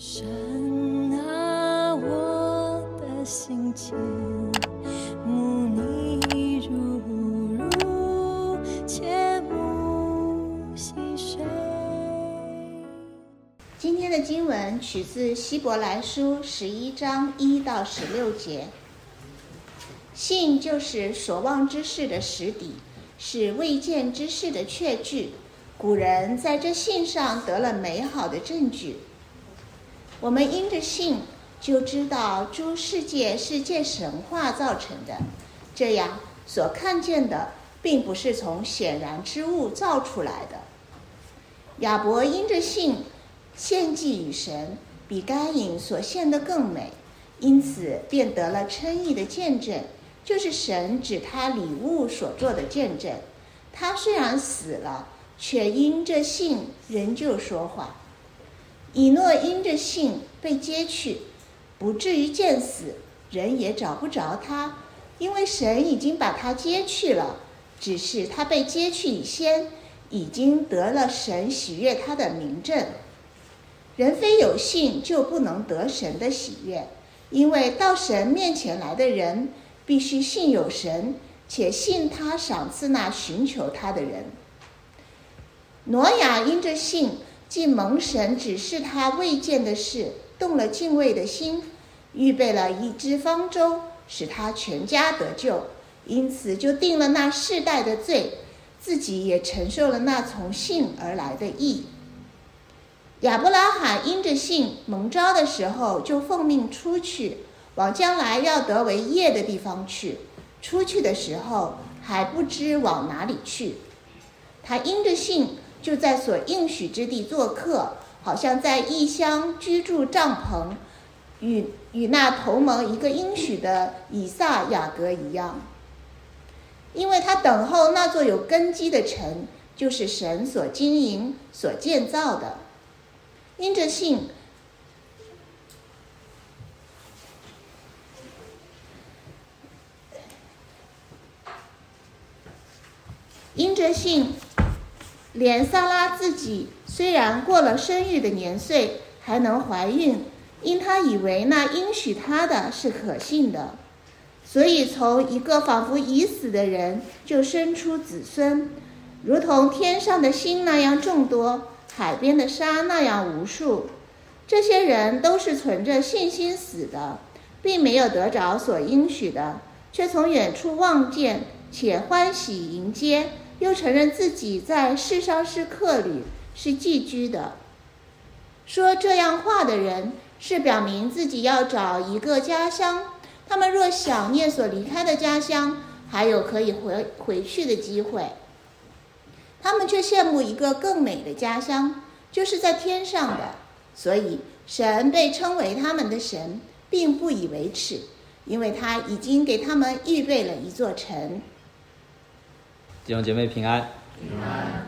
神啊，我的心情，慕你如如，切慕细水。今天的经文取自希伯来书十一章一到十六节。信就是所望之事的实底，是未见之事的确据。古人在这信上得了美好的证据。我们因着信，就知道诸世界是借神话造成的，这样所看见的，并不是从显然之物造出来的。亚伯因着信，献祭与神，比该隐所献的更美，因此便得了称义的见证，就是神指他礼物所做的见证。他虽然死了，却因着信仍旧说话。以诺因着信被接去，不至于见死，人也找不着他，因为神已经把他接去了。只是他被接去以先，已经得了神喜悦他的名证。人非有信就不能得神的喜悦，因为到神面前来的人，必须信有神，且信他赏赐那寻求他的人。挪亚因着信。既蒙神指示他未见的事，动了敬畏的心，预备了一只方舟，使他全家得救，因此就定了那世代的罪，自己也承受了那从信而来的义。亚伯拉罕因着信蒙召的时候，就奉命出去，往将来要得为业的地方去。出去的时候还不知往哪里去，他因着信。就在所应许之地做客，好像在异乡居住帐篷，与与那同盟一个应许的以撒、雅各一样。因为他等候那座有根基的城，就是神所经营、所建造的。因着信，因着信。连萨拉自己虽然过了生育的年岁，还能怀孕，因他以为那应许他的是可信的，所以从一个仿佛已死的人就生出子孙，如同天上的星那样众多，海边的沙那样无数。这些人都是存着信心死的，并没有得着所应许的，却从远处望见，且欢喜迎接。又承认自己在世上是客旅，是寄居的。说这样话的人，是表明自己要找一个家乡。他们若想念所离开的家乡，还有可以回回去的机会。他们却羡慕一个更美的家乡，就是在天上的。所以神被称为他们的神，并不以为耻，因为他已经给他们预备了一座城。弟兄姐妹平安。平安。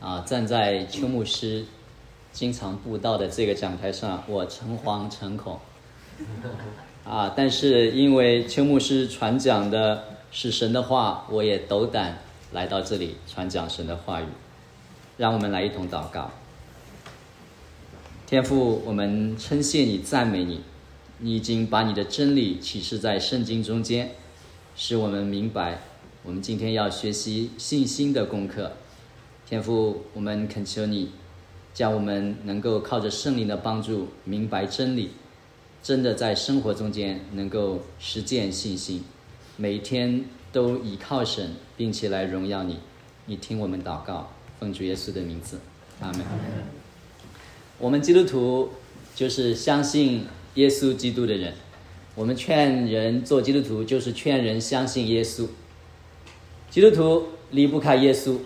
啊，站在邱牧师经常布道的这个讲台上，我诚惶诚恐。啊，但是因为邱牧师传讲的是神的话，我也斗胆来到这里传讲神的话语。让我们来一同祷告。天父，我们称谢你，赞美你，你已经把你的真理启示在圣经中间，使我们明白。我们今天要学习信心的功课，天父，我们恳求你，叫我们能够靠着圣灵的帮助，明白真理，真的在生活中间能够实践信心，每一天都倚靠神，并且来荣耀你。你听我们祷告，奉主耶稣的名字，阿门。我们基督徒就是相信耶稣基督的人，我们劝人做基督徒，就是劝人相信耶稣。基督徒离不开耶稣，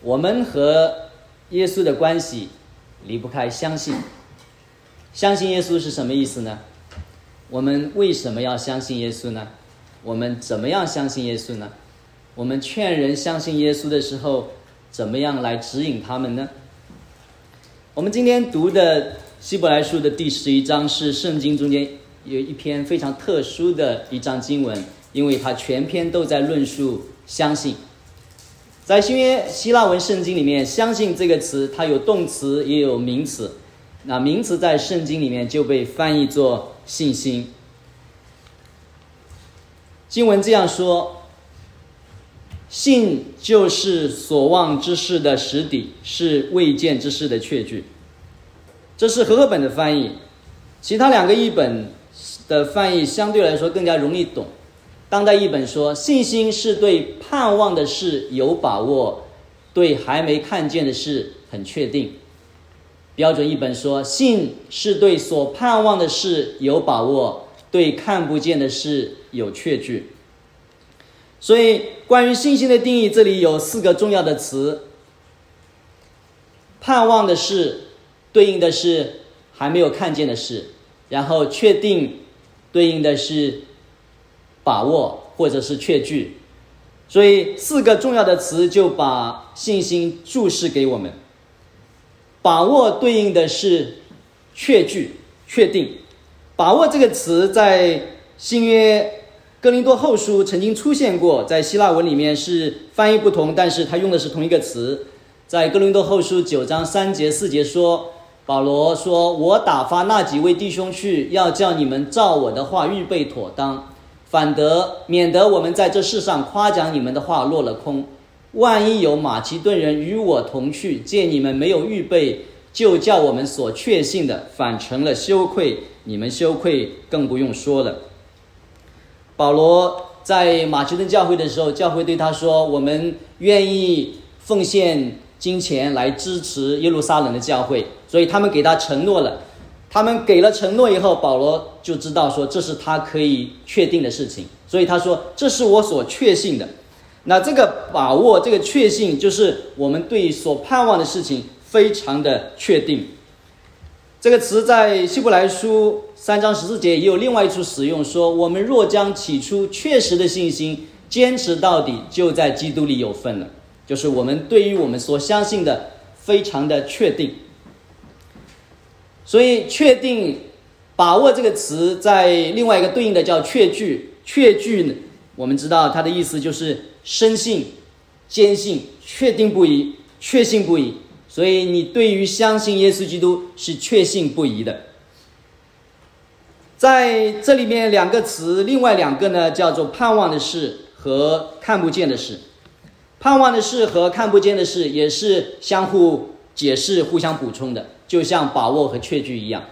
我们和耶稣的关系离不开相信。相信耶稣是什么意思呢？我们为什么要相信耶稣呢？我们怎么样相信耶稣呢？我们劝人相信耶稣的时候，怎么样来指引他们呢？我们今天读的希伯来书的第十一章是圣经中间有一篇非常特殊的一章经文，因为它全篇都在论述。相信，在新约希腊文圣经里面，“相信”这个词，它有动词也有名词。那名词在圣经里面就被翻译作信心。经文这样说：“信就是所望之事的实底，是未见之事的确据。”这是和合本的翻译，其他两个译本的翻译相对来说更加容易懂。当代译本说：“信心是对盼望的事有把握，对还没看见的事很确定。”标准译本说：“信是对所盼望的事有把握，对看不见的事有确据。”所以，关于信心的定义，这里有四个重要的词：盼望的事，对应的是还没有看见的事；然后确定，对应的是把握或者是确据。所以，四个重要的词就把信心注释给我们。把握对应的是确据、确定。把握这个词在新约哥林多后书曾经出现过，在希腊文里面是翻译不同，但是它用的是同一个词。在哥林多后书九章三节四节说，保罗说：“我打发那几位弟兄去，要叫你们照我的话预备妥当，反得免得我们在这世上夸奖你们的话落了空。”万一有马其顿人与我同去，见你们没有预备，就叫我们所确信的反成了羞愧。你们羞愧更不用说了。保罗在马其顿教会的时候，教会对他说：“我们愿意奉献金钱来支持耶路撒冷的教会。”所以他们给他承诺了。他们给了承诺以后，保罗就知道说这是他可以确定的事情。所以他说：“这是我所确信的。”那这个把握，这个确信，就是我们对所盼望的事情非常的确定。这个词在希伯来书三章十四节也有另外一处使用，说我们若将起初确实的信心坚持到底，就在基督里有份了。就是我们对于我们所相信的非常的确定。所以，确定、把握这个词，在另外一个对应的叫确据，确据，我们知道它的意思就是。深信、坚信、确定不疑、确信不疑，所以你对于相信耶稣基督是确信不疑的。在这里面两个词，另外两个呢叫做盼望的事和看不见的事。盼望的事和看不见的事也是相互解释、互相补充的，就像把握和确据一样。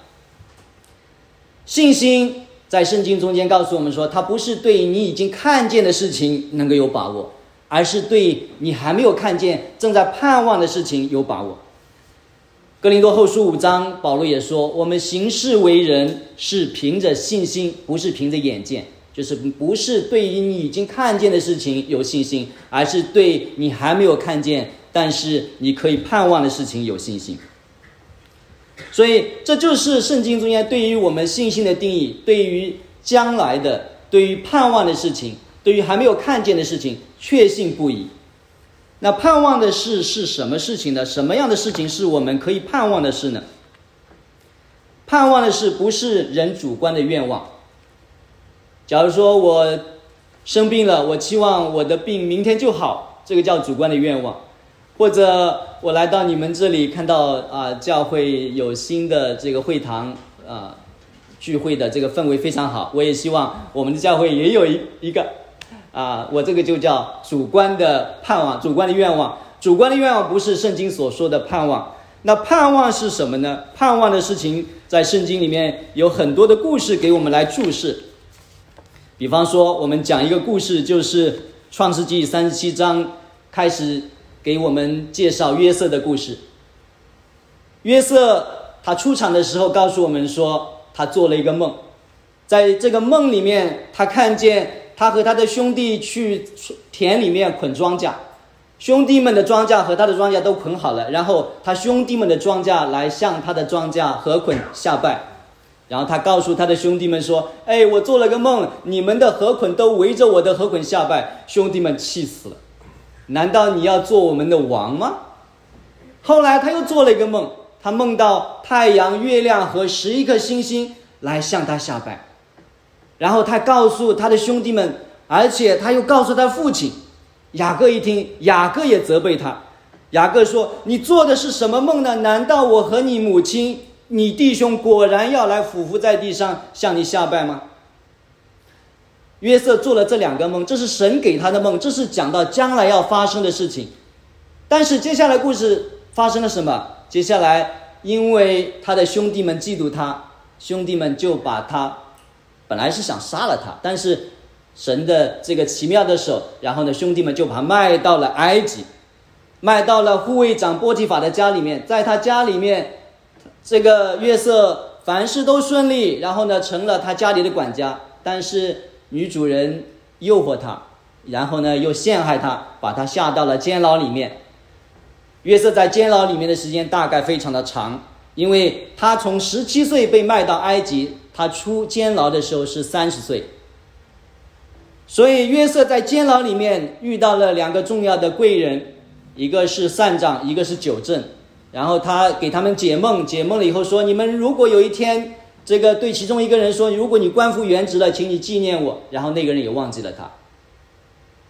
信心。在圣经中间告诉我们说，它不是对你已经看见的事情能够有把握，而是对你还没有看见、正在盼望的事情有把握。格林多后书五章，保罗也说，我们行事为人是凭着信心，不是凭着眼见，就是不是对于你已经看见的事情有信心，而是对你还没有看见，但是你可以盼望的事情有信心。所以，这就是圣经中间对于我们信心的定义：对于将来的、对于盼望的事情、对于还没有看见的事情，确信不疑。那盼望的事是什么事情呢？什么样的事情是我们可以盼望的事呢？盼望的事不是人主观的愿望。假如说我生病了，我期望我的病明天就好，这个叫主观的愿望。或者我来到你们这里，看到啊，教会有新的这个会堂啊，聚会的这个氛围非常好。我也希望我们的教会也有一一个啊，我这个就叫主观的盼望，主观的愿望。主观的愿望不是圣经所说的盼望。那盼望是什么呢？盼望的事情在圣经里面有很多的故事给我们来注释。比方说，我们讲一个故事，就是创世纪三十七章开始。给我们介绍约瑟的故事。约瑟他出场的时候告诉我们说，他做了一个梦，在这个梦里面，他看见他和他的兄弟去田里面捆庄稼，兄弟们的庄稼和他的庄稼都捆好了，然后他兄弟们的庄稼来向他的庄稼合捆下拜，然后他告诉他的兄弟们说：“哎，我做了个梦，你们的合捆都围着我的合捆下拜。”兄弟们气死了。难道你要做我们的王吗？后来他又做了一个梦，他梦到太阳、月亮和十一颗星星来向他下拜，然后他告诉他的兄弟们，而且他又告诉他父亲雅各。一听，雅各也责备他。雅各说：“你做的是什么梦呢？难道我和你母亲你弟兄果然要来俯伏在地上向你下拜吗？约瑟做了这两个梦，这是神给他的梦，这是讲到将来要发生的事情。但是接下来故事发生了什么？接下来，因为他的兄弟们嫉妒他，兄弟们就把他，本来是想杀了他，但是神的这个奇妙的手，然后呢，兄弟们就把他卖到了埃及，卖到了护卫长波提法的家里面，在他家里面，这个约瑟凡事都顺利，然后呢，成了他家里的管家，但是。女主人诱惑他，然后呢又陷害他，把他下到了监牢里面。约瑟在监牢里面的时间大概非常的长，因为他从十七岁被卖到埃及，他出监牢的时候是三十岁。所以约瑟在监牢里面遇到了两个重要的贵人，一个是善长，一个是九正。然后他给他们解梦，解梦了以后说：“你们如果有一天……”这个对其中一个人说：“如果你官复原职了，请你纪念我。”然后那个人也忘记了他。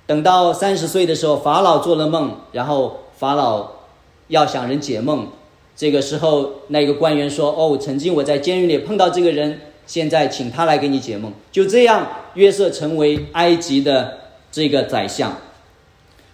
等到三十岁的时候，法老做了梦，然后法老要想人解梦。这个时候，那个官员说：“哦，曾经我在监狱里碰到这个人，现在请他来给你解梦。”就这样，约瑟成为埃及的这个宰相。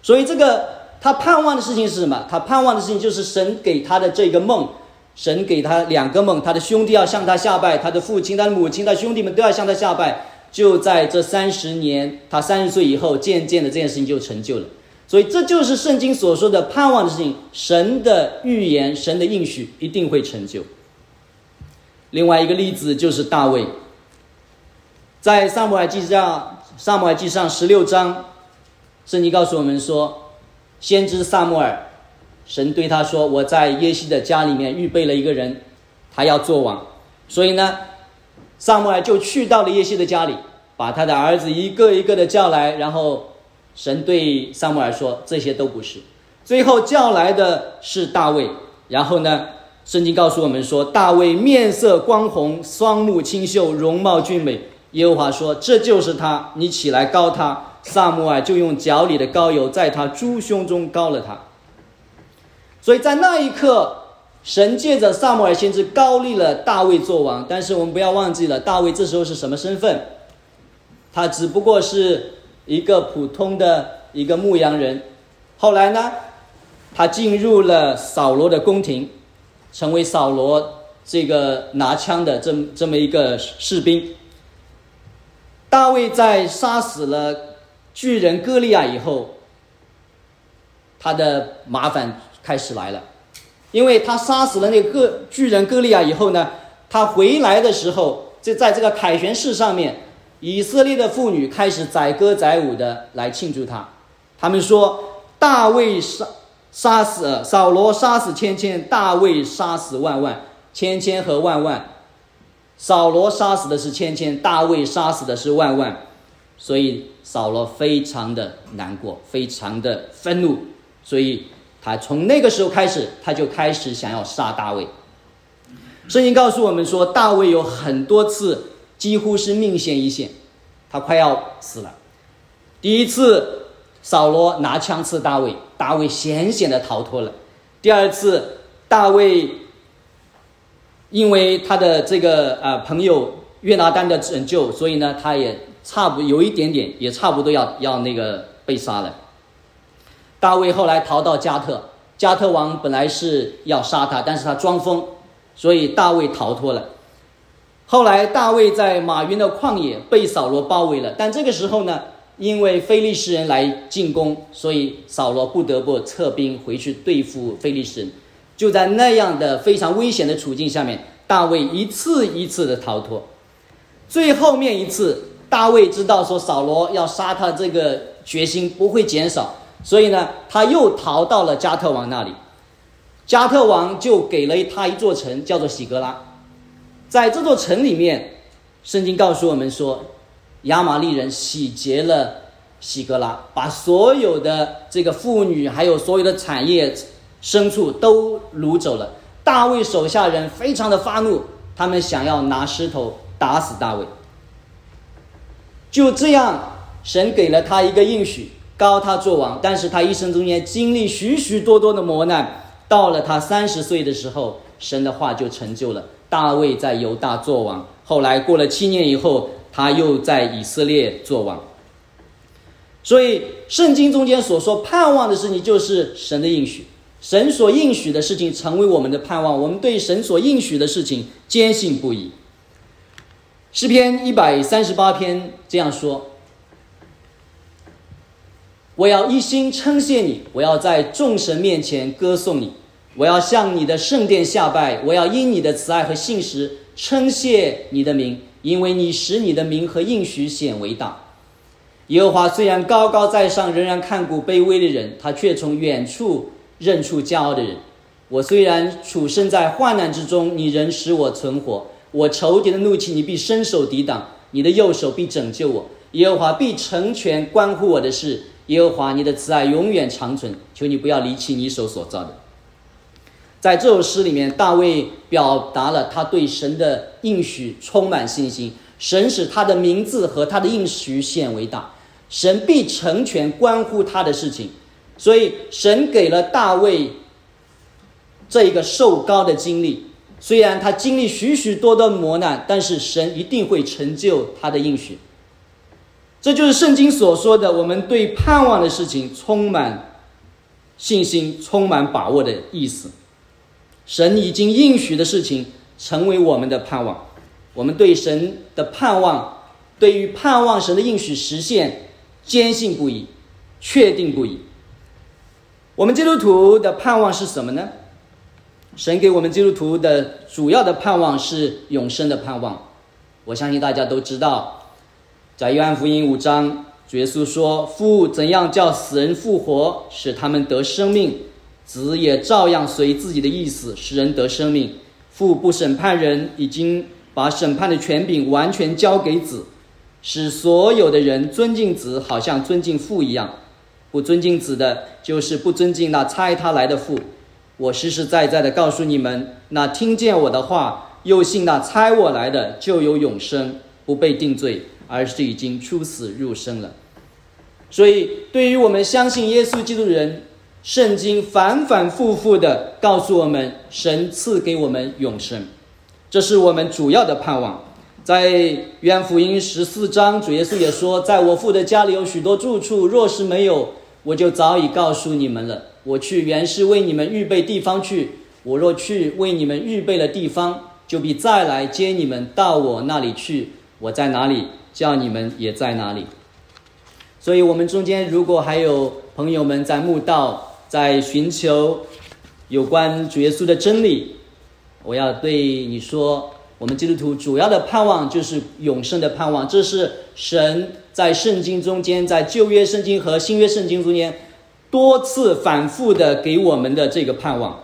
所以，这个他盼望的事情是什么？他盼望的事情就是神给他的这个梦。神给他两个梦，他的兄弟要向他下拜，他的父亲、他的母亲、他兄弟们都要向他下拜。就在这三十年，他三十岁以后，渐渐的这件事情就成就了。所以这就是圣经所说的盼望的事情，神的预言、神的应许一定会成就。另外一个例子就是大卫，在撒母耳记上，撒母耳记上十六章，圣经告诉我们说，先知撒母耳。神对他说：“我在耶西的家里面预备了一个人，他要做王。所以呢，萨母尔就去到了耶西的家里，把他的儿子一个一个的叫来。然后神对萨母尔说：这些都不是。最后叫来的是大卫。然后呢，圣经告诉我们说，大卫面色光红，双目清秀，容貌俊美。耶和华说：这就是他，你起来膏他。萨母尔就用脚里的膏油在他猪胸中膏了他。”所以在那一刻，神借着萨母尔先知高立了大卫做王。但是我们不要忘记了，大卫这时候是什么身份？他只不过是一个普通的一个牧羊人。后来呢，他进入了扫罗的宫廷，成为扫罗这个拿枪的这这么一个士兵。大卫在杀死了巨人歌利亚以后，他的麻烦。开始来了，因为他杀死了那个巨人歌利亚以后呢，他回来的时候，就在这个凯旋式上面，以色列的妇女开始载歌载舞的来庆祝他。他们说：“大卫杀杀死扫罗，杀死千千；大卫杀死万万，千千和万万。扫罗杀死的是千千，大卫杀死的是万万。所以扫罗非常的难过，非常的愤怒，所以。”他从那个时候开始，他就开始想要杀大卫。圣经告诉我们说，大卫有很多次几乎是命悬一线，他快要死了。第一次，扫罗拿枪刺大卫，大卫险险的逃脱了。第二次，大卫因为他的这个呃朋友约拿丹的拯救，所以呢，他也差不有一点点，也差不多要要那个被杀了。大卫后来逃到加特，加特王本来是要杀他，但是他装疯，所以大卫逃脱了。后来大卫在马云的旷野被扫罗包围了，但这个时候呢，因为非利士人来进攻，所以扫罗不得不撤兵回去对付非利士人。就在那样的非常危险的处境下面，大卫一次一次的逃脱。最后面一次，大卫知道说扫罗要杀他，这个决心不会减少。所以呢，他又逃到了加特王那里，加特王就给了他一座城，叫做喜格拉。在这座城里面，圣经告诉我们说，亚玛利人洗劫了喜格拉，把所有的这个妇女，还有所有的产业、牲畜都掳走了。大卫手下人非常的发怒，他们想要拿石头打死大卫。就这样，神给了他一个应许。高他做王，但是他一生中间经历许许多多的磨难，到了他三十岁的时候，神的话就成就了，大卫在犹大做王，后来过了七年以后，他又在以色列做王。所以，圣经中间所说盼望的事情，就是神的应许。神所应许的事情成为我们的盼望，我们对神所应许的事情坚信不疑。诗篇一百三十八篇这样说：“我要一心称谢你，我要在众神面前歌颂你，我要向你的圣殿下拜，我要因你的慈爱和信实称谢你的名，因为你使你的名和应许显为大。耶和华虽然高高在上，仍然看顾卑微的人，他却从远处认出骄傲的人。我虽然处身在患难之中，你仍使我存活。我仇敌的怒气，你必伸手抵挡；你的右手必拯救我。耶和华必成全关乎我的事。耶和华，你的慈爱永远长存。求你不要离弃你手所造的。在这首诗里面，大卫表达了他对神的应许充满信心。神使他的名字和他的应许显为大，神必成全关乎他的事情。所以，神给了大卫这一个受高的经历。虽然他经历许许多多磨难，但是神一定会成就他的应许。这就是圣经所说的，我们对盼望的事情充满信心、充满把握的意思。神已经应许的事情，成为我们的盼望。我们对神的盼望，对于盼望神的应许实现，坚信不疑，确定不疑。我们基督徒的盼望是什么呢？神给我们基督徒的主要的盼望是永生的盼望。我相信大家都知道，在约翰福音五章，主耶稣说：“父怎样叫死人复活，使他们得生命，子也照样随自己的意思使人得生命。父不审判人，已经把审判的权柄完全交给子，使所有的人尊敬子，好像尊敬父一样。不尊敬子的，就是不尊敬那差他来的父。”我实实在在的告诉你们，那听见我的话又信那猜我来的，就有永生，不被定罪，而是已经出死入生了。所以，对于我们相信耶稣基督的人，圣经反反复复的告诉我们，神赐给我们永生，这是我们主要的盼望。在约翰福音十四章，主耶稣也说：“在我父的家里有许多住处，若是没有，我就早已告诉你们了。”我去原是为你们预备地方去。我若去为你们预备了地方，就必再来接你们到我那里去。我在哪里，叫你们也在哪里。所以，我们中间如果还有朋友们在墓道，在寻求有关主耶稣的真理，我要对你说，我们基督徒主要的盼望就是永生的盼望。这是神在圣经中间，在旧约圣经和新约圣经中间。多次反复的给我们的这个盼望，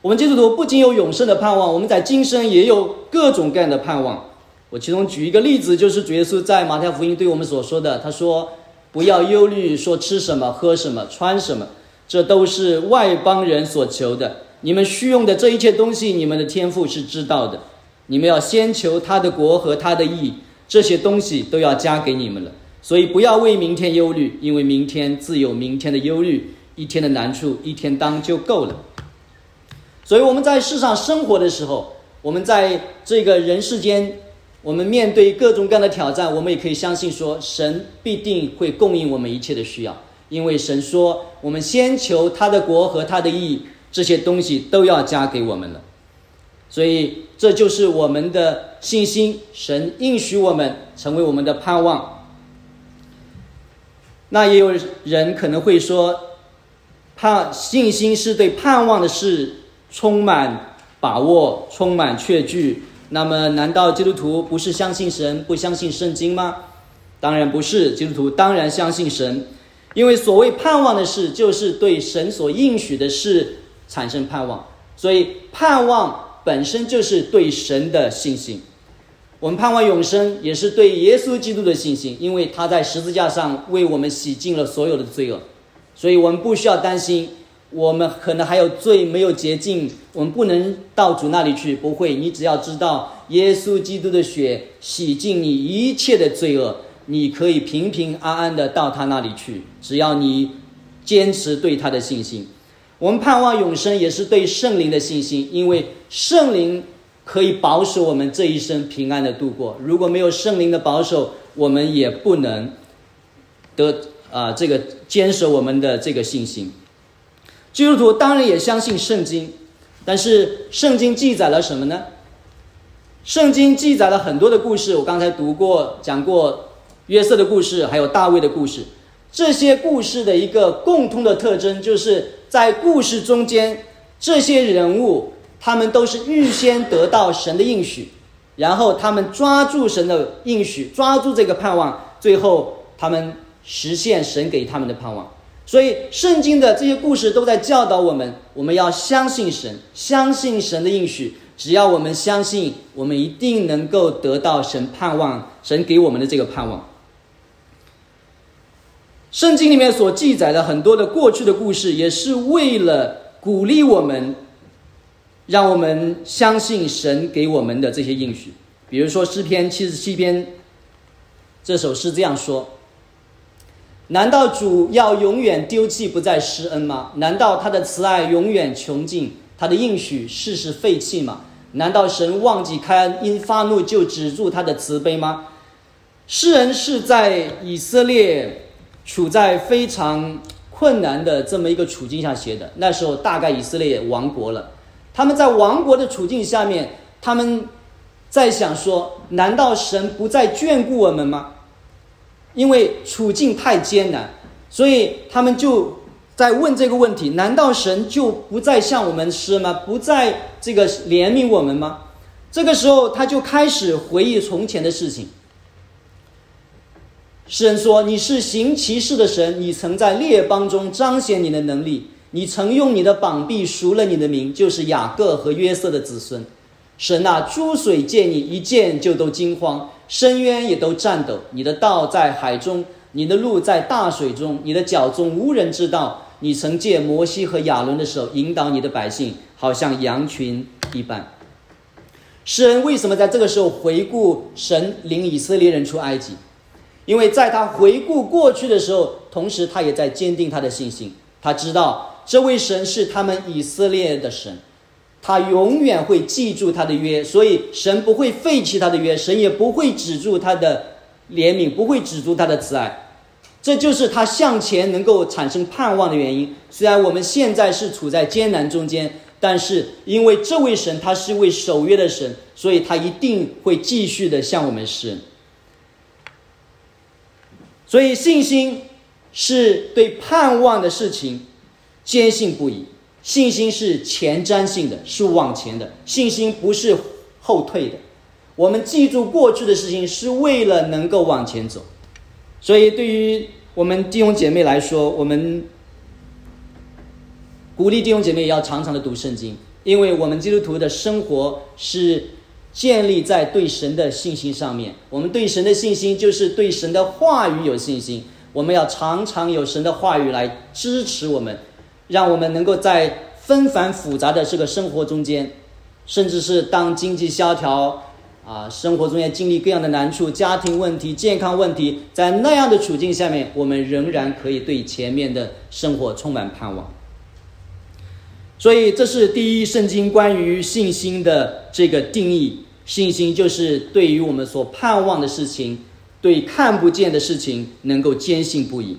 我们基督徒不仅有永生的盼望，我们在今生也有各种各样的盼望。我其中举一个例子，就是主耶稣在马太福音对我们所说的，他说：“不要忧虑，说吃什么、喝什么、穿什么，这都是外邦人所求的。你们需用的这一切东西，你们的天赋是知道的。你们要先求他的国和他的义，这些东西都要加给你们了。”所以不要为明天忧虑，因为明天自有明天的忧虑，一天的难处一天当就够了。所以我们在世上生活的时候，我们在这个人世间，我们面对各种各样的挑战，我们也可以相信说，神必定会供应我们一切的需要，因为神说，我们先求他的国和他的义，这些东西都要加给我们了。所以这就是我们的信心，神应许我们成为我们的盼望。那也有人可能会说，盼信心是对盼望的事充满把握、充满确据。那么，难道基督徒不是相信神、不相信圣经吗？当然不是，基督徒当然相信神，因为所谓盼望的事，就是对神所应许的事产生盼望。所以，盼望本身就是对神的信心。我们盼望永生，也是对耶稣基督的信心，因为他在十字架上为我们洗净了所有的罪恶，所以我们不需要担心，我们可能还有罪没有洁净，我们不能到主那里去。不会，你只要知道耶稣基督的血洗净你一切的罪恶，你可以平平安安的到他那里去。只要你坚持对他的信心，我们盼望永生，也是对圣灵的信心，因为圣灵可以保守我们这一生平安的度过。如果没有圣灵的保守，我们也不能得啊这个坚守我们的这个信心。基督徒当然也相信圣经，但是圣经记载了什么呢？圣经记载了很多的故事，我刚才读过讲过约瑟的故事，还有大卫的故事。这些故事的一个共通的特征，就是在故事中间，这些人物他们都是预先得到神的应许，然后他们抓住神的应许，抓住这个盼望，最后他们实现神给他们的盼望。所以，圣经的这些故事都在教导我们，我们要相信神，相信神的应许。只要我们相信，我们一定能够得到神盼望，神给我们的这个盼望。圣经里面所记载的很多的过去的故事，也是为了鼓励我们，让我们相信神给我们的这些应许。比如说诗篇七十七篇，这首诗这样说：难道主要永远丢弃不再施恩吗？难道他的慈爱永远穷尽？他的应许世事废弃吗？难道神忘记开恩，因发怒就止住他的慈悲吗？诗人是在以色列处在非常困难的这么一个处境下写的。那时候大概以色列亡国了，他们在亡国的处境下面，他们在想说：难道神不再眷顾我们吗？因为处境太艰难，所以他们就。在问这个问题，难道神就不再向我们施吗？不再这个怜悯我们吗？这个时候，他就开始回忆从前的事情。诗人说：“你是行奇事的神，你曾在列邦中彰显你的能力，你曾用你的膀臂赎了你的名，就是雅各和约瑟的子孙。神啊，诸水见你一见就都惊慌，深渊也都颤抖。你的道在海中。”你的路在大水中，你的脚中无人知道。你曾借摩西和亚伦的手引导你的百姓，好像羊群一般。诗人为什么在这个时候回顾神领以色列人出埃及？因为在他回顾过去的时候，同时他也在坚定他的信心。他知道这位神是他们以色列的神，他永远会记住他的约，所以神不会废弃他的约，神也不会止住他的怜悯，不会止住他的慈爱。这就是他向前能够产生盼望的原因。虽然我们现在是处在艰难中间，但是因为这位神他是位守约的神，所以他一定会继续的向我们施恩。所以信心是对盼望的事情坚信不疑，信心是前瞻性的，是往前的，信心不是后退的。我们记住过去的事情，是为了能够往前走。所以，对于我们弟兄姐妹来说，我们鼓励弟兄姐妹要常常的读圣经，因为我们基督徒的生活是建立在对神的信心上面。我们对神的信心就是对神的话语有信心。我们要常常有神的话语来支持我们，让我们能够在纷繁复杂的这个生活中间，甚至是当经济萧条。啊，生活中间经历各样的难处，家庭问题、健康问题，在那样的处境下面，我们仍然可以对前面的生活充满盼望。所以，这是第一圣经关于信心的这个定义：信心就是对于我们所盼望的事情，对看不见的事情能够坚信不疑。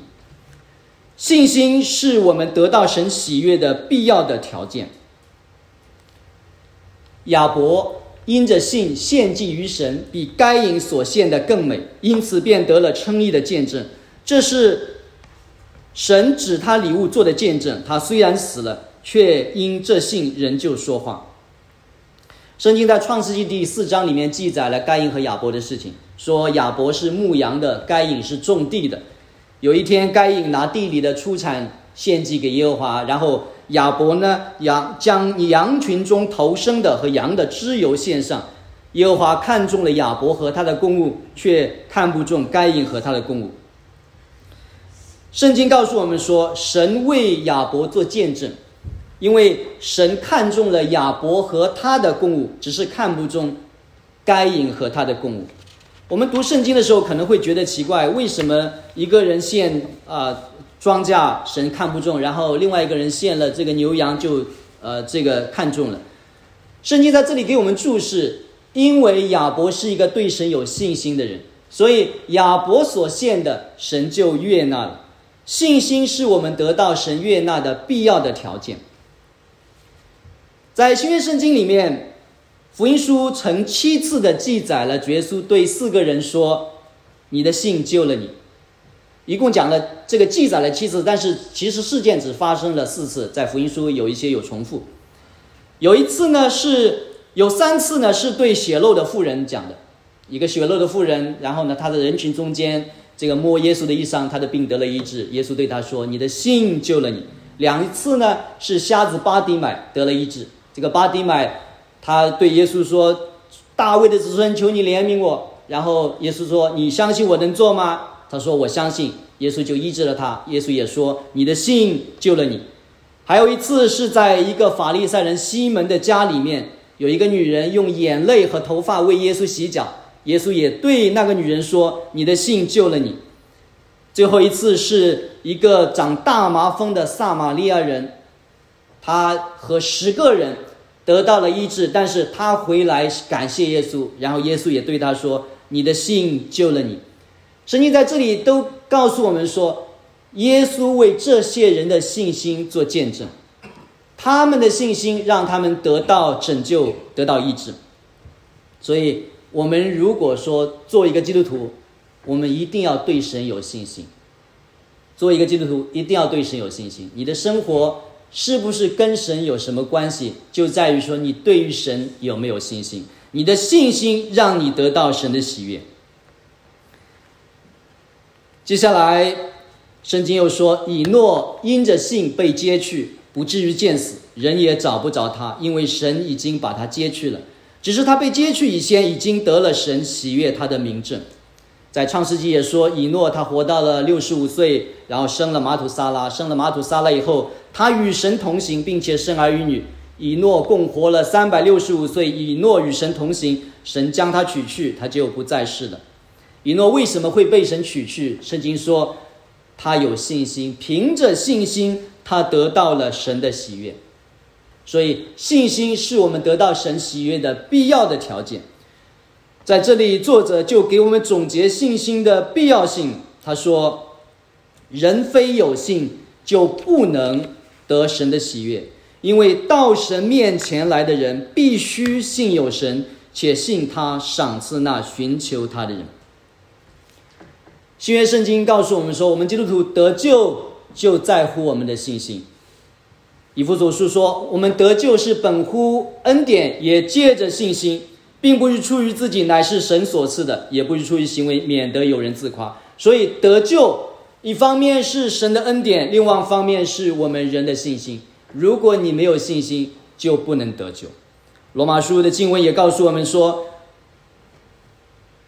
信心是我们得到神喜悦的必要的条件。亚伯。因着信献祭于神，比该隐所献的更美，因此便得了称义的见证。这是神指他礼物做的见证。他虽然死了，却因这信仍旧说话。圣经在创世纪第四章里面记载了该隐和亚伯的事情，说亚伯是牧羊的，该隐是种地的。有一天，该隐拿地里的出产献祭给耶和华，然后。亚伯呢，羊将羊群中头生的和羊的脂油献上。耶和华看中了亚伯和他的公物，却看不中该隐和他的公物。圣经告诉我们说，神为亚伯做见证，因为神看中了亚伯和他的公物，只是看不中该隐和他的公物。我们读圣经的时候可能会觉得奇怪，为什么一个人献啊？庄稼神看不中，然后另外一个人献了这个牛羊就，呃，这个看中了。圣经在这里给我们注释，因为亚伯是一个对神有信心的人，所以亚伯所献的神就悦纳了。信心是我们得到神悦纳的必要的条件。在新约圣经里面，福音书曾七次的记载了耶稣对四个人说：“你的信救了你。”一共讲了这个记载了七次，但是其实事件只发生了四次，在福音书有一些有重复。有一次呢，是有三次呢，是对血肉的妇人讲的，一个血肉的妇人，然后呢，他在人群中间这个摸耶稣的衣裳，他的病得了医治。耶稣对他说：“你的信救了你。”两次呢，是瞎子巴迪买得了医治。这个巴迪买，他对耶稣说：“大卫的子孙，求你怜悯我。”然后耶稣说：“你相信我能做吗？”他说：“我相信。”耶稣就医治了他。耶稣也说：“你的信救了你。”还有一次是在一个法利赛人西门的家里面，有一个女人用眼泪和头发为耶稣洗脚，耶稣也对那个女人说：“你的信救了你。”最后一次是一个长大麻风的撒玛利亚人。他和十个人得到了医治，但是他回来感谢耶稣，然后耶稣也对他说：“你的信救了你。”圣经在这里都告诉我们说，耶稣为这些人的信心做见证，他们的信心让他们得到拯救，得到医治。所以，我们如果说做一个基督徒，我们一定要对神有信心。做一个基督徒，一定要对神有信心。你的生活。是不是跟神有什么关系？就在于说你对于神有没有信心？你的信心让你得到神的喜悦。接下来，圣经又说，以诺因着信被接去，不至于见死，人也找不着他，因为神已经把他接去了。只是他被接去以前，已经得了神喜悦他的名证。在创世纪也说，以诺他活到了六十五岁，然后生了马土撒拉，生了马土撒拉以后。他与神同行，并且生儿育女。以诺共活了三百六十五岁。以诺与神同行，神将他取去，他就不再世了。以诺为什么会被神取去？圣经说，他有信心，凭着信心，他得到了神的喜悦。所以，信心是我们得到神喜悦的必要的条件。在这里，作者就给我们总结信心的必要性。他说：“人非有信，就不能。”得神的喜悦，因为到神面前来的人必须信有神，且信他赏赐那寻求他的人。新约圣经告诉我们说，我们基督徒得救就在乎我们的信心。以弗所书说，我们得救是本乎恩典，也借着信心，并不是出于自己，乃是神所赐的；也不是出于行为，免得有人自夸。所以得救。一方面是神的恩典，另外一方面是我们人的信心。如果你没有信心，就不能得救。罗马书的经文也告诉我们说，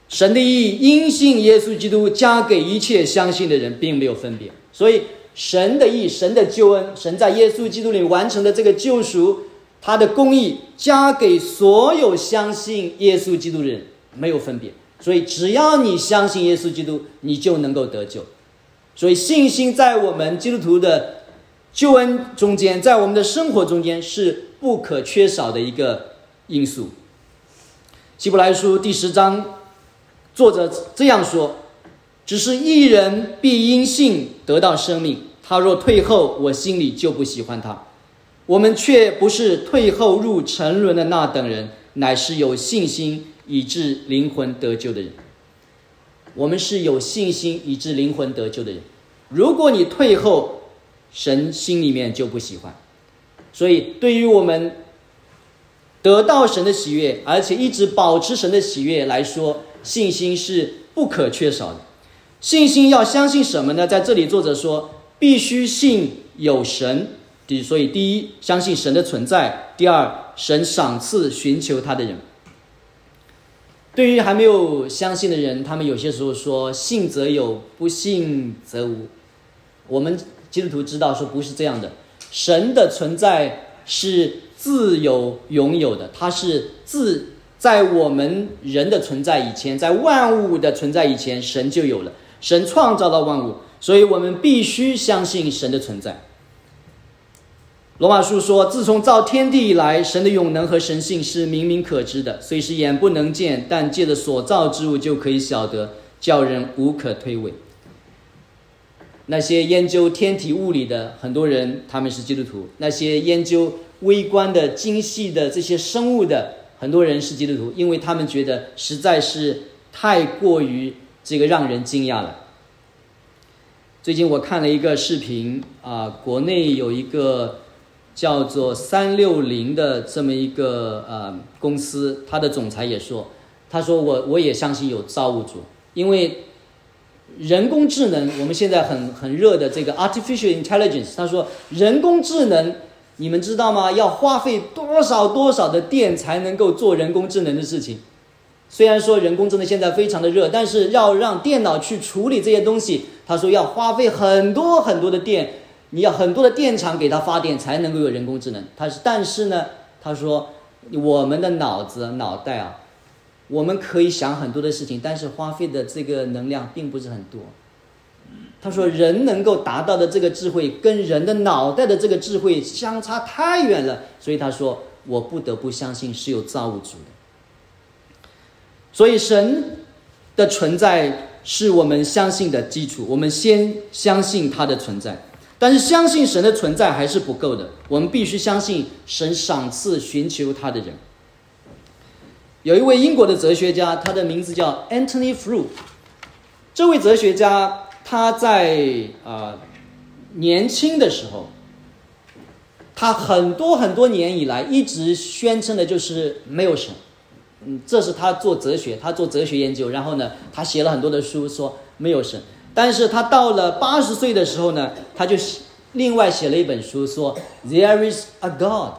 神的意因信耶稣基督加给一切相信的人，并没有分别。所以，神的意、神的救恩、神在耶稣基督里完成的这个救赎，他的公义加给所有相信耶稣基督的人，没有分别。所以，只要你相信耶稣基督，你就能够得救。所以，信心在我们基督徒的救恩中间，在我们的生活中间是不可缺少的一个因素。希伯来书第十章，作者这样说：“只是一人必因信得到生命，他若退后，我心里就不喜欢他。我们却不是退后入沉沦的那等人，乃是有信心以致灵魂得救的人。”我们是有信心以致灵魂得救的人。如果你退后，神心里面就不喜欢。所以，对于我们得到神的喜悦，而且一直保持神的喜悦来说，信心是不可缺少的。信心要相信什么呢？在这里，作者说，必须信有神。第，所以第一，相信神的存在；第二，神赏赐寻求他的人。对于还没有相信的人，他们有些时候说“信则有，不信则无”。我们基督徒知道说不是这样的，神的存在是自有拥有的，它是自在我们人的存在以前，在万物的存在以前，神就有了，神创造了万物，所以我们必须相信神的存在。罗马书说，自从造天地以来，神的永能和神性是明明可知的，虽是眼不能见，但借着所造之物就可以晓得，叫人无可推诿。那些研究天体物理的很多人，他们是基督徒；那些研究微观的、精细的这些生物的很多人是基督徒，因为他们觉得实在是太过于这个让人惊讶了。最近我看了一个视频啊，国内有一个叫做三六零的这么一个呃公司，它的总裁也说，他说我我也相信有造物主，因为。人工智能，我们现在很很热的这个 artificial intelligence，他说人工智能，你们知道吗？要花费多少多少的电才能够做人工智能的事情？虽然说人工智能现在非常的热，但是要让电脑去处理这些东西，他说要花费很多很多的电，你要很多的电厂给它发电才能够有人工智能。他是，但是呢，他说我们的脑子脑袋啊。我们可以想很多的事情，但是花费的这个能量并不是很多。他说，人能够达到的这个智慧，跟人的脑袋的这个智慧相差太远了，所以他说，我不得不相信是有造物主的。所以，神的存在是我们相信的基础，我们先相信他的存在。但是，相信神的存在还是不够的，我们必须相信神赏赐寻求他的人。有一位英国的哲学家，他的名字叫 Anthony Flew。这位哲学家他在啊年轻的时候，他很多很多年以来一直宣称的就是没有神。嗯，这是他做哲学，他做哲学研究，然后呢，他写了很多的书说没有神。但是他到了八十岁的时候呢，他就另外写了一本书说 There is a God，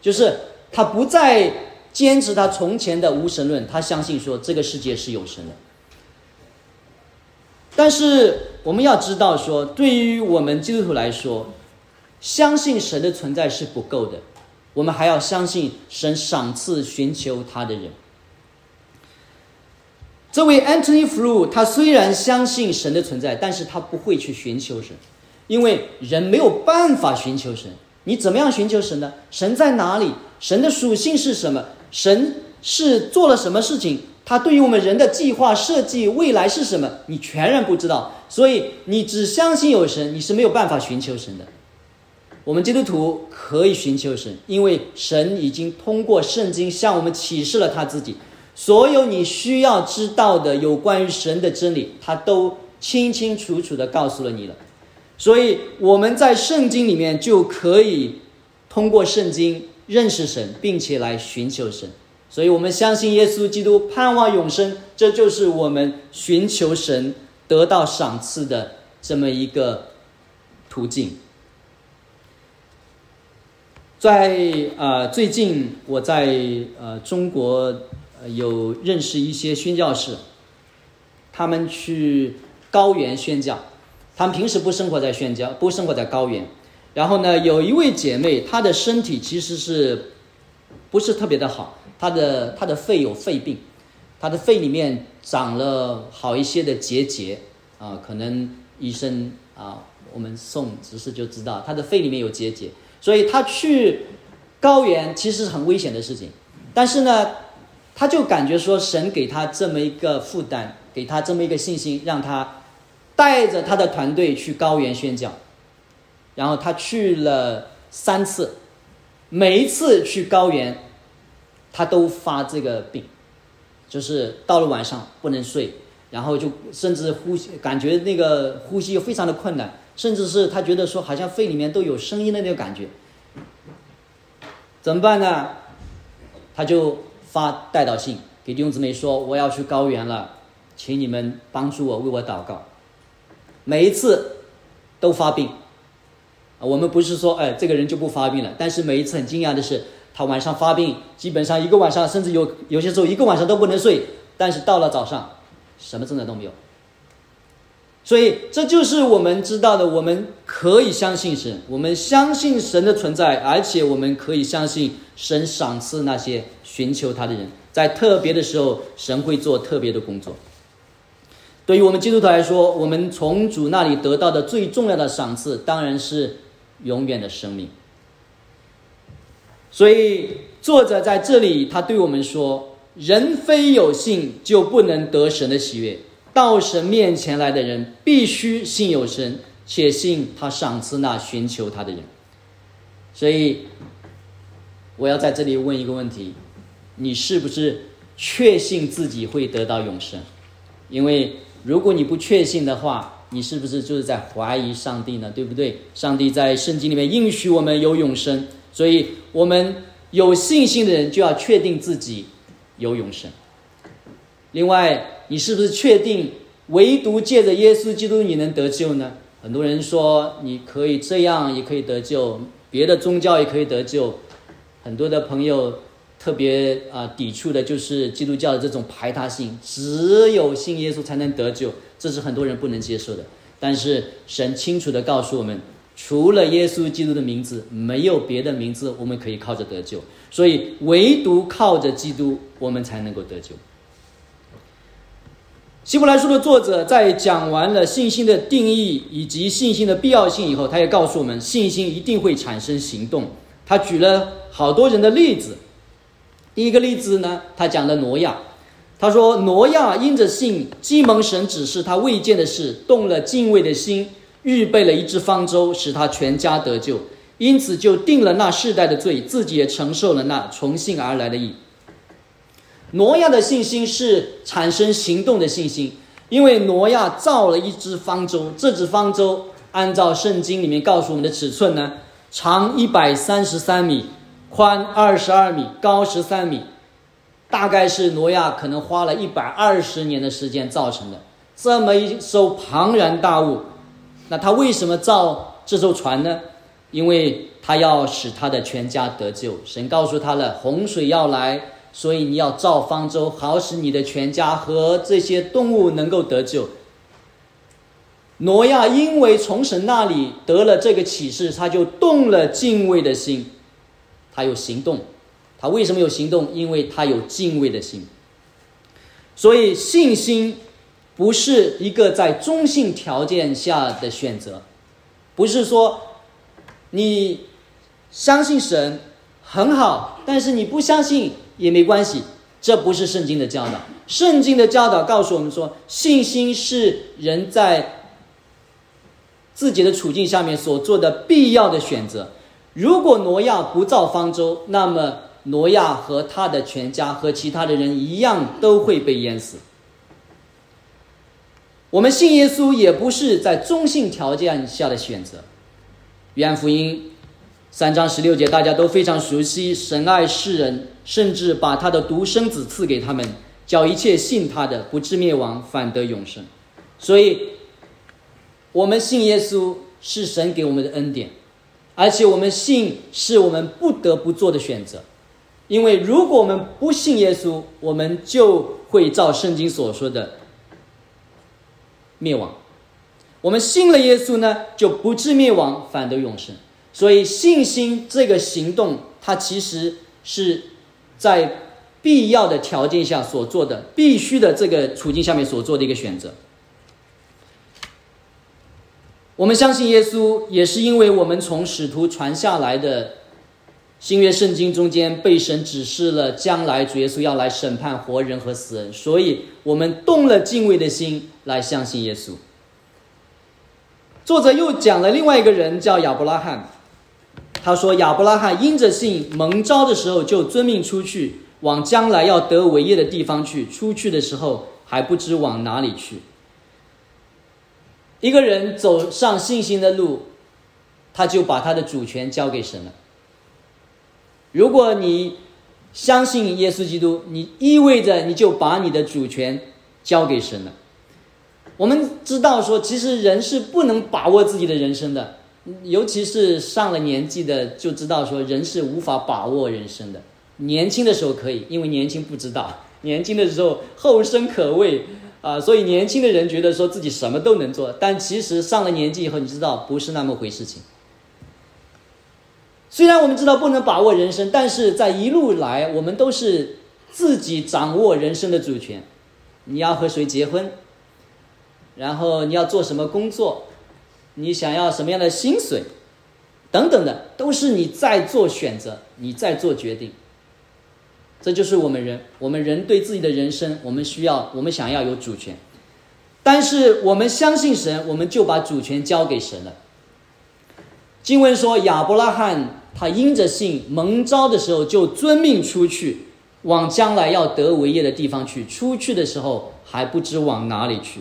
就是他不再。坚持他从前的无神论，他相信说这个世界是有神的。但是我们要知道说，对于我们基督徒来说，相信神的存在是不够的，我们还要相信神赏赐寻求他的人。这位 Anthony Frew，他虽然相信神的存在，但是他不会去寻求神，因为人没有办法寻求神。你怎么样寻求神呢？神在哪里？神的属性是什么？神是做了什么事情？他对于我们人的计划设计未来是什么？你全然不知道，所以你只相信有神，你是没有办法寻求神的。我们基督徒可以寻求神，因为神已经通过圣经向我们启示了他自己，所有你需要知道的有关于神的真理，他都清清楚楚的告诉了你了。所以我们在圣经里面就可以通过圣经。认识神，并且来寻求神，所以我们相信耶稣基督，盼望永生，这就是我们寻求神得到赏赐的这么一个途径。在呃最近，我在呃中国有认识一些宣教士，他们去高原宣教，他们平时不生活在宣教，不生活在高原。然后呢，有一位姐妹，她的身体其实是不是特别的好，她的她的肺有肺病，她的肺里面长了好一些的结节啊，可能医生啊，我们送执事就知道她的肺里面有结节，所以她去高原其实是很危险的事情，但是呢，他就感觉说神给他这么一个负担，给他这么一个信心，让他带着他的团队去高原宣教。然后他去了三次，每一次去高原，他都发这个病，就是到了晚上不能睡，然后就甚至呼吸感觉那个呼吸非常的困难，甚至是他觉得说好像肺里面都有声音的那种感觉，怎么办呢？他就发代祷信给弟兄姊妹说：“我要去高原了，请你们帮助我，为我祷告。”每一次都发病。我们不是说，哎，这个人就不发病了。但是每一次很惊讶的是，他晚上发病，基本上一个晚上，甚至有有些时候一个晚上都不能睡。但是到了早上，什么症状都没有。所以这就是我们知道的，我们可以相信神，我们相信神的存在，而且我们可以相信神赏赐那些寻求他的人，在特别的时候，神会做特别的工作。对于我们基督徒来说，我们从主那里得到的最重要的赏赐，当然是。永远的生命，所以作者在这里他对我们说：人非有信，就不能得神的喜悦。到神面前来的人，必须信有神，且信他赏赐那寻求他的人。所以，我要在这里问一个问题：你是不是确信自己会得到永生？因为如果你不确信的话，你是不是就是在怀疑上帝呢？对不对？上帝在圣经里面应许我们有永生，所以我们有信心的人就要确定自己有永生。另外，你是不是确定唯独借着耶稣基督你能得救呢？很多人说你可以这样也可以得救。别的宗教也可以得救，很多的朋友特别啊抵触的就是基督教的这种排他性，只有信耶稣才能得救，这是很多人不能接受的。但是神清楚的告诉我们，除了耶稣基督的名字，没有别的名字我们可以靠着得救，所以唯独靠着基督，我们才能够得救。希伯来书的作者在讲完了信心的定义以及信心的必要性以后，他也告诉我们，信心一定会产生行动。他举了好多人的例子。第一个例子呢，他讲的挪亚，他说挪亚因着信，既蒙神指示他未见的事，动了敬畏的心，预备了一只方舟，使他全家得救，因此就定了那世代的罪，自己也承受了那从信而来的义。挪亚的信心是产生行动的信心，因为挪亚造了一只方舟，这只方舟按照圣经里面告诉我们的尺寸呢，长一百三十三米，宽二十二米，高十三米，大概是挪亚可能花了一百二十年的时间造成的这么一艘庞然大物。那他为什么造这艘船呢？因为他要使他的全家得救。神告诉他了，洪水要来。所以你要造方舟，好使你的全家和这些动物能够得救。挪亚因为从神那里得了这个启示，他就动了敬畏的心，他有行动。他为什么有行动？因为他有敬畏的心。所以信心不是一个在中性条件下的选择，不是说你相信神很好，但是你不相信。也没关系，这不是圣经的教导。圣经的教导告诉我们说，信心是人在自己的处境下面所做的必要的选择。如果挪亚不造方舟，那么挪亚和他的全家和其他的人一样都会被淹死。我们信耶稣也不是在中性条件下的选择。约福音三章十六节大家都非常熟悉，神爱世人。甚至把他的独生子赐给他们，叫一切信他的不至灭亡，反得永生。所以，我们信耶稣是神给我们的恩典，而且我们信是我们不得不做的选择。因为如果我们不信耶稣，我们就会照圣经所说的灭亡。我们信了耶稣呢，就不至灭亡，反得永生。所以，信心这个行动，它其实是。在必要的条件下所做的，必须的这个处境下面所做的一个选择。我们相信耶稣，也是因为我们从使徒传下来的新约圣经中间被神指示了，将来主耶稣要来审判活人和死人，所以我们动了敬畏的心来相信耶稣。作者又讲了另外一个人，叫亚伯拉罕。他说：“亚伯拉罕因着信蒙召的时候，就遵命出去，往将来要得伟业的地方去。出去的时候还不知往哪里去。一个人走上信心的路，他就把他的主权交给神了。如果你相信耶稣基督，你意味着你就把你的主权交给神了。我们知道说，其实人是不能把握自己的人生的。”尤其是上了年纪的，就知道说人是无法把握人生的。年轻的时候可以，因为年轻不知道，年轻的时候后生可畏啊，所以年轻的人觉得说自己什么都能做。但其实上了年纪以后，你知道不是那么回事情。虽然我们知道不能把握人生，但是在一路来，我们都是自己掌握人生的主权。你要和谁结婚？然后你要做什么工作？你想要什么样的薪水？等等的，都是你在做选择，你在做决定。这就是我们人，我们人对自己的人生，我们需要，我们想要有主权。但是我们相信神，我们就把主权交给神了。经文说，亚伯拉罕他因着信蒙召的时候，就遵命出去，往将来要得为业的地方去。出去的时候还不知往哪里去，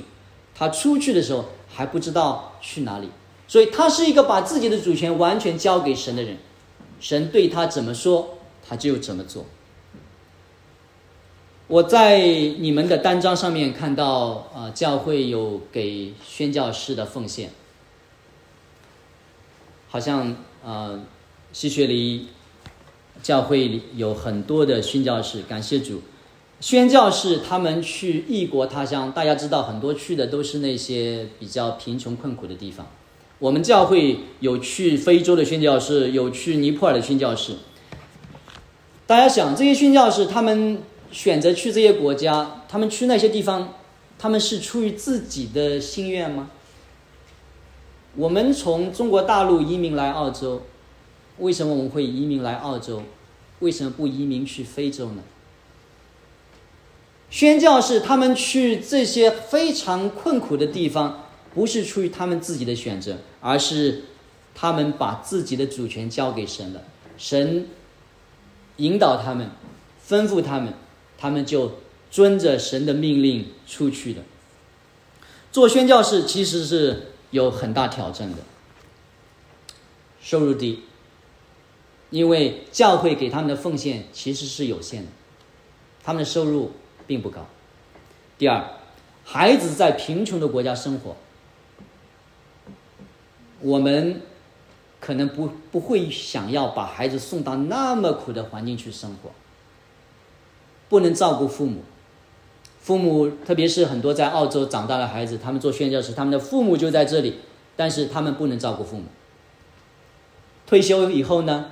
他出去的时候还不知道去哪里，所以他是一个把自己的主权完全交给神的人。神对他怎么说，他就怎么做。我在你们的单张上面看到，啊，教会有给宣教士的奉献，好像啊，西学里教会里有很多的宣教士，感谢主，宣教士他们去异国他乡，大家知道很多去的都是那些比较贫穷困苦的地方。我们教会有去非洲的宣教士，有去尼泊尔的宣教士。大家想，这些宣教士他们。选择去这些国家，他们去那些地方，他们是出于自己的心愿吗？我们从中国大陆移民来澳洲，为什么我们会移民来澳洲？为什么不移民去非洲呢？宣教士他们去这些非常困苦的地方，不是出于他们自己的选择，而是他们把自己的主权交给神了，神引导他们，吩咐他们。他们就遵着神的命令出去的。做宣教士其实是有很大挑战的，收入低，因为教会给他们的奉献其实是有限的，他们的收入并不高。第二，孩子在贫穷的国家生活，我们可能不不会想要把孩子送到那么苦的环境去生活。不能照顾父母，父母特别是很多在澳洲长大的孩子，他们做宣教时，他们的父母就在这里，但是他们不能照顾父母。退休以后呢，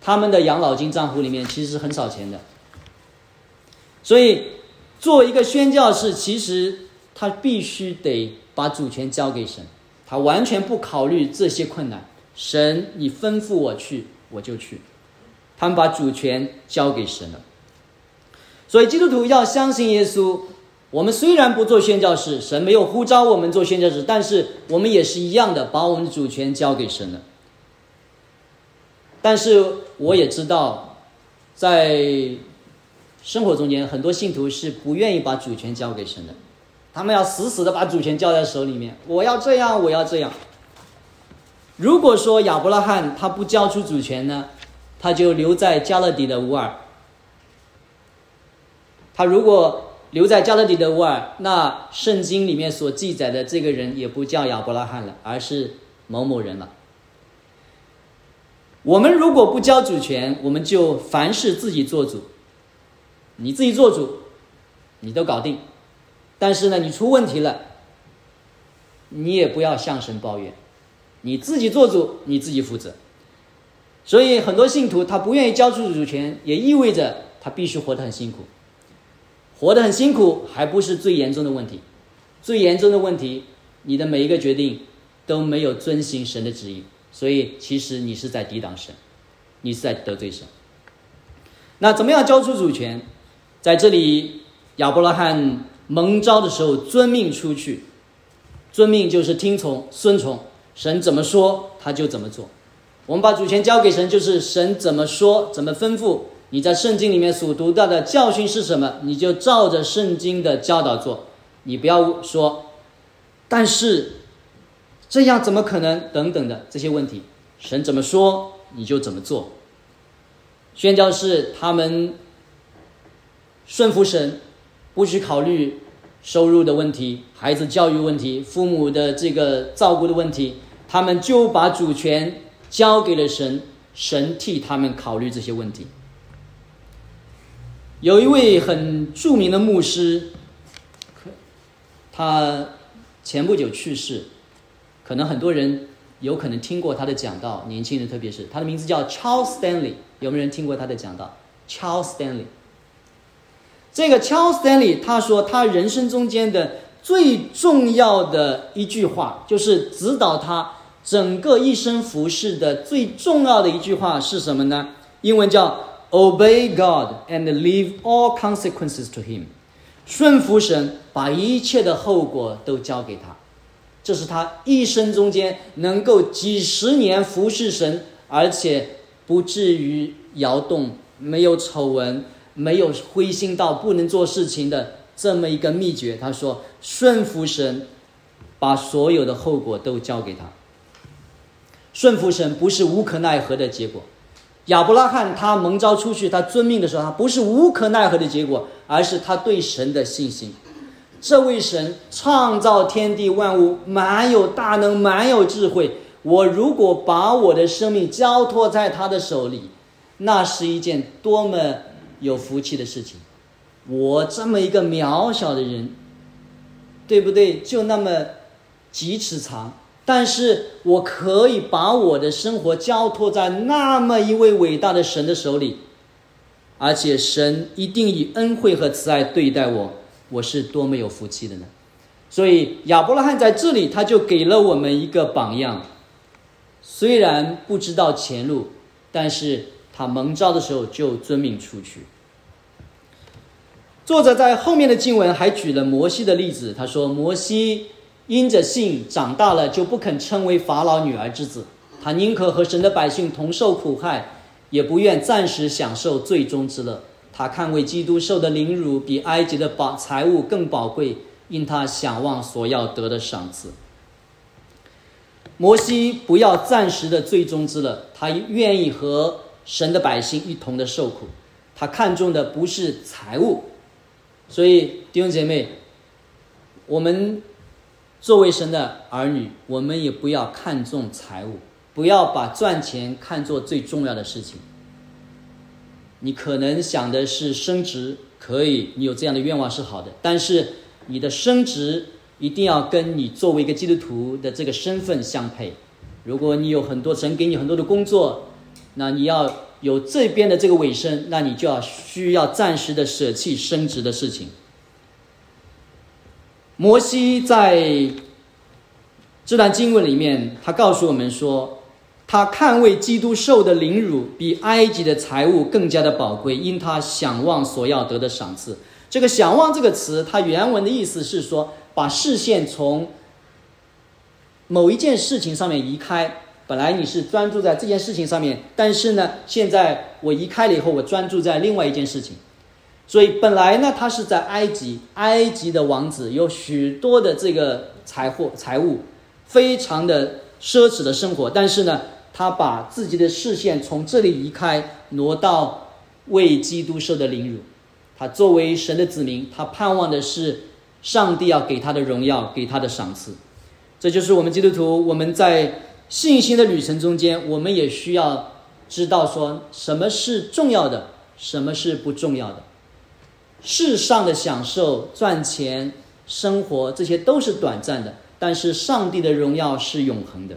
他们的养老金账户里面其实是很少钱的。所以，做一个宣教士，其实他必须得把主权交给神，他完全不考虑这些困难。神，你吩咐我去，我就去。他们把主权交给神了。所以基督徒要相信耶稣。我们虽然不做宣教士，神没有呼召我们做宣教士，但是我们也是一样的，把我们的主权交给神了。但是我也知道，在生活中间，很多信徒是不愿意把主权交给神的，他们要死死的把主权交在手里面。我要这样，我要这样。如果说亚伯拉罕他不交出主权呢，他就留在加勒底的乌尔。他如果留在加勒底的乌尔，那圣经里面所记载的这个人也不叫亚伯拉罕了，而是某某人了。我们如果不交主权，我们就凡事自己做主，你自己做主，你都搞定。但是呢，你出问题了，你也不要向神抱怨，你自己做主，你自己负责。所以很多信徒他不愿意交出主权，也意味着他必须活得很辛苦。活得很辛苦，还不是最严重的问题。最严重的问题，你的每一个决定都没有遵行神的旨意，所以其实你是在抵挡神，你是在得罪神。那怎么样交出主权？在这里，亚伯拉罕蒙召的时候，遵命出去。遵命就是听从、顺从，神怎么说他就怎么做。我们把主权交给神，就是神怎么说、怎么吩咐。你在圣经里面所读到的教训是什么？你就照着圣经的教导做。你不要说，但是这样怎么可能？等等的这些问题，神怎么说你就怎么做。宣教士他们顺服神，不去考虑收入的问题、孩子教育问题、父母的这个照顾的问题，他们就把主权交给了神，神替他们考虑这些问题。有一位很著名的牧师，他前不久去世，可能很多人有可能听过他的讲道，年轻人特别是他的名字叫 Charles Stanley，有没有人听过他的讲道？Charles Stanley，这个 Charles Stanley 他说他人生中间的最重要的一句话，就是指导他整个一生服饰的最重要的一句话是什么呢？英文叫 “Obey God and leave all consequences to Him”，顺服神，把一切的后果都交给他。这是他一生中间能够几十年服侍神，而且不至于摇动，没有丑闻，没有灰心到不能做事情的这么一个秘诀。他说：“顺服神，把所有的后果都交给他。”顺服神不是无可奈何的结果。亚伯拉罕他蒙召出去，他遵命的时候，他不是无可奈何的结果，而是他对神的信心。这位神创造天地万物，满有大能，满有智慧。我如果把我的生命交托在他的手里，那是一件多么有福气的事情。我这么一个渺小的人，对不对？就那么几尺长。但是我可以把我的生活交托在那么一位伟大的神的手里，而且神一定以恩惠和慈爱对待我，我是多么有福气的呢？所以亚伯拉罕在这里他就给了我们一个榜样，虽然不知道前路，但是他蒙召的时候就遵命出去。作者在后面的经文还举了摩西的例子，他说摩西。因着信长大了，就不肯称为法老女儿之子。他宁可和神的百姓同受苦害，也不愿暂时享受最终之乐。他看为基督受的凌辱比埃及的宝财物更宝贵，因他想望所要得的赏赐。摩西不要暂时的最终之乐，他愿意和神的百姓一同的受苦。他看重的不是财物，所以弟兄姐妹，我们。作为神的儿女，我们也不要看重财物，不要把赚钱看作最重要的事情。你可能想的是升职，可以，你有这样的愿望是好的，但是你的升职一定要跟你作为一个基督徒的这个身份相配。如果你有很多神给你很多的工作，那你要有这边的这个尾声，那你就要需要暂时的舍弃升职的事情。摩西在这段经文里面，他告诉我们说，他看为基督受的凌辱比埃及的财物更加的宝贵，因他想望所要得的赏赐。这个“想望”这个词，它原文的意思是说，把视线从某一件事情上面移开。本来你是专注在这件事情上面，但是呢，现在我移开了以后，我专注在另外一件事情。所以本来呢，他是在埃及，埃及的王子有许多的这个财货财物，非常的奢侈的生活。但是呢，他把自己的视线从这里移开，挪到为基督受的凌辱。他作为神的子民，他盼望的是上帝要给他的荣耀，给他的赏赐。这就是我们基督徒，我们在信心的旅程中间，我们也需要知道说什么是重要的，什么是不重要的。世上的享受、赚钱、生活，这些都是短暂的，但是上帝的荣耀是永恒的。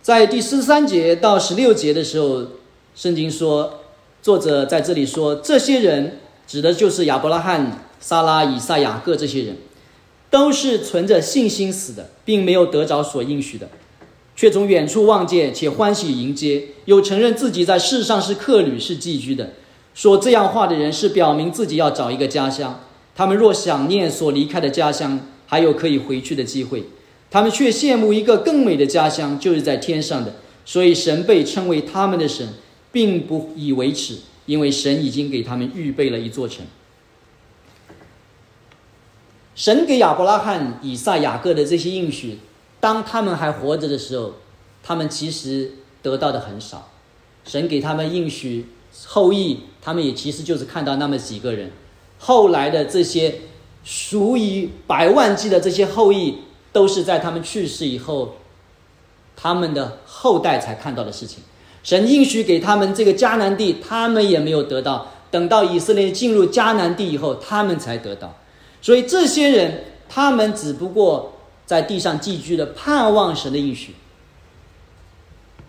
在第十三节到十六节的时候，圣经说，作者在这里说，这些人指的就是亚伯拉罕、撒拉、以撒、雅各这些人，都是存着信心死的，并没有得着所应许的，却从远处望见，且欢喜迎接，又承认自己在世上是客旅、是寄居的。说这样话的人是表明自己要找一个家乡。他们若想念所离开的家乡，还有可以回去的机会；他们却羡慕一个更美的家乡，就是在天上的。所以神被称为他们的神，并不以为耻，因为神已经给他们预备了一座城。神给亚伯拉罕、以撒、雅各的这些应许，当他们还活着的时候，他们其实得到的很少。神给他们应许。后裔，他们也其实就是看到那么几个人，后来的这些数以百万计的这些后裔，都是在他们去世以后，他们的后代才看到的事情。神应许给他们这个迦南地，他们也没有得到。等到以色列进入迦南地以后，他们才得到。所以这些人，他们只不过在地上寄居的，盼望神的应许。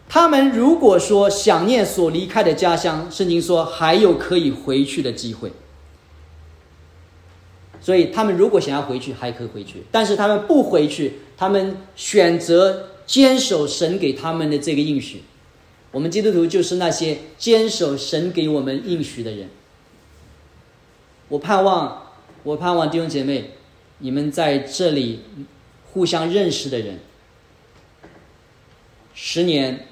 他们如果说想念所离开的家乡，圣经说还有可以回去的机会。所以他们如果想要回去，还可以回去；但是他们不回去，他们选择坚守神给他们的这个应许。我们基督徒就是那些坚守神给我们应许的人。我盼望，我盼望弟兄姐妹，你们在这里互相认识的人，十年、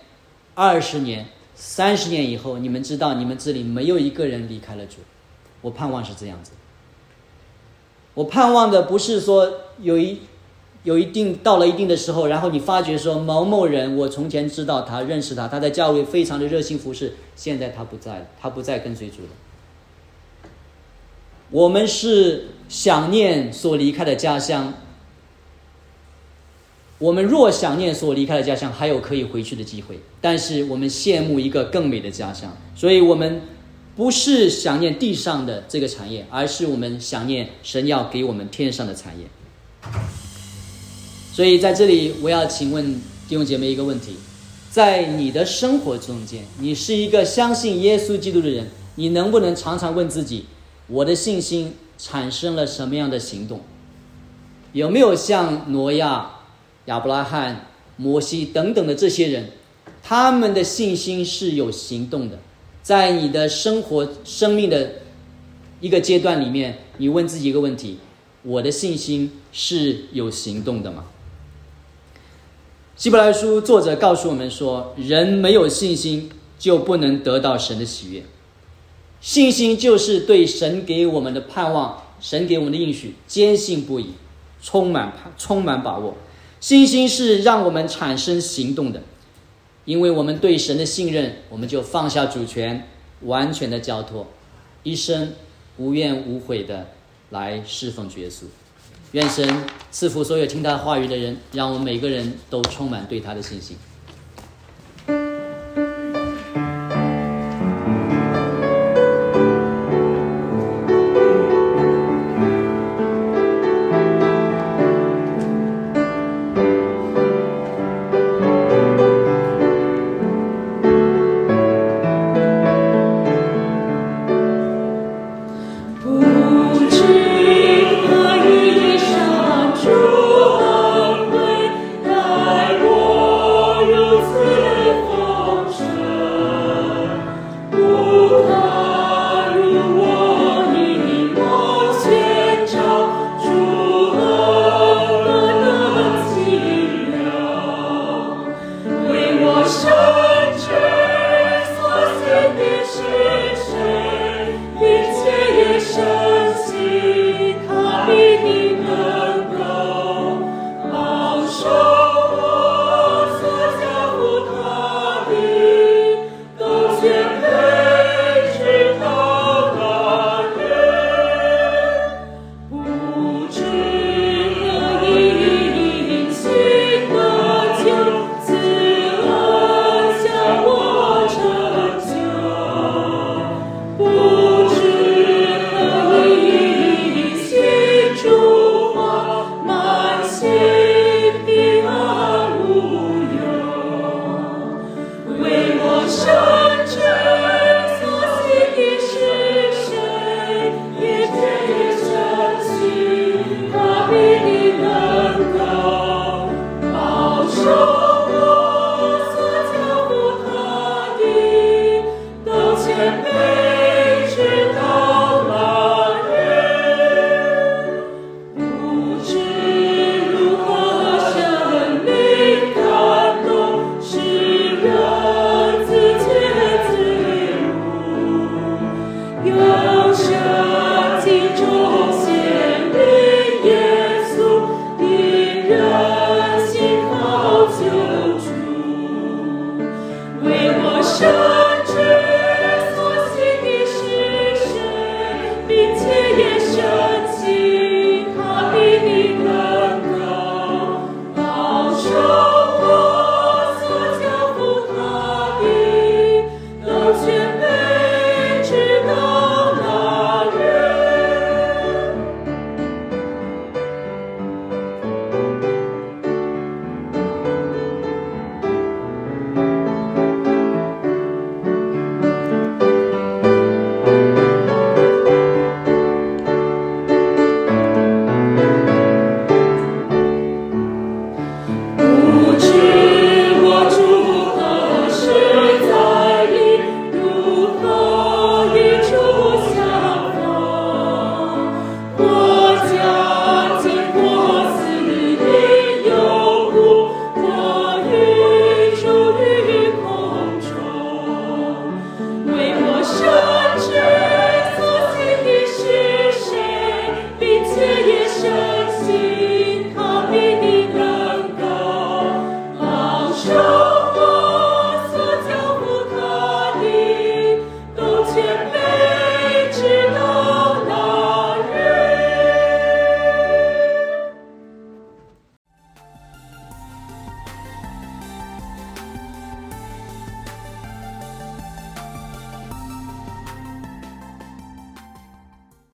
二十年、三十年以后，你们知道你们这里没有一个人离开了主。我盼望是这样子。我盼望的不是说有一有一定到了一定的时候，然后你发觉说某某人，我从前知道他，认识他，他在教会非常的热心服侍，现在他不在了，他不再跟随主了。我们是想念所离开的家乡。我们若想念所离开的家乡，还有可以回去的机会，但是我们羡慕一个更美的家乡，所以我们。不是想念地上的这个产业，而是我们想念神要给我们天上的产业。所以在这里，我要请问弟兄姐妹一个问题：在你的生活中间，你是一个相信耶稣基督的人，你能不能常常问自己，我的信心产生了什么样的行动？有没有像挪亚、亚伯拉罕、摩西等等的这些人，他们的信心是有行动的？在你的生活、生命的一个阶段里面，你问自己一个问题：我的信心是有行动的吗？希伯来书作者告诉我们说，人没有信心就不能得到神的喜悦。信心就是对神给我们的盼望、神给我们的应许坚信不疑，充满充满把握。信心是让我们产生行动的。因为我们对神的信任，我们就放下主权，完全的交托，一生无怨无悔的来侍奉耶稣。愿神赐福所有听他话语的人，让我们每个人都充满对他的信心。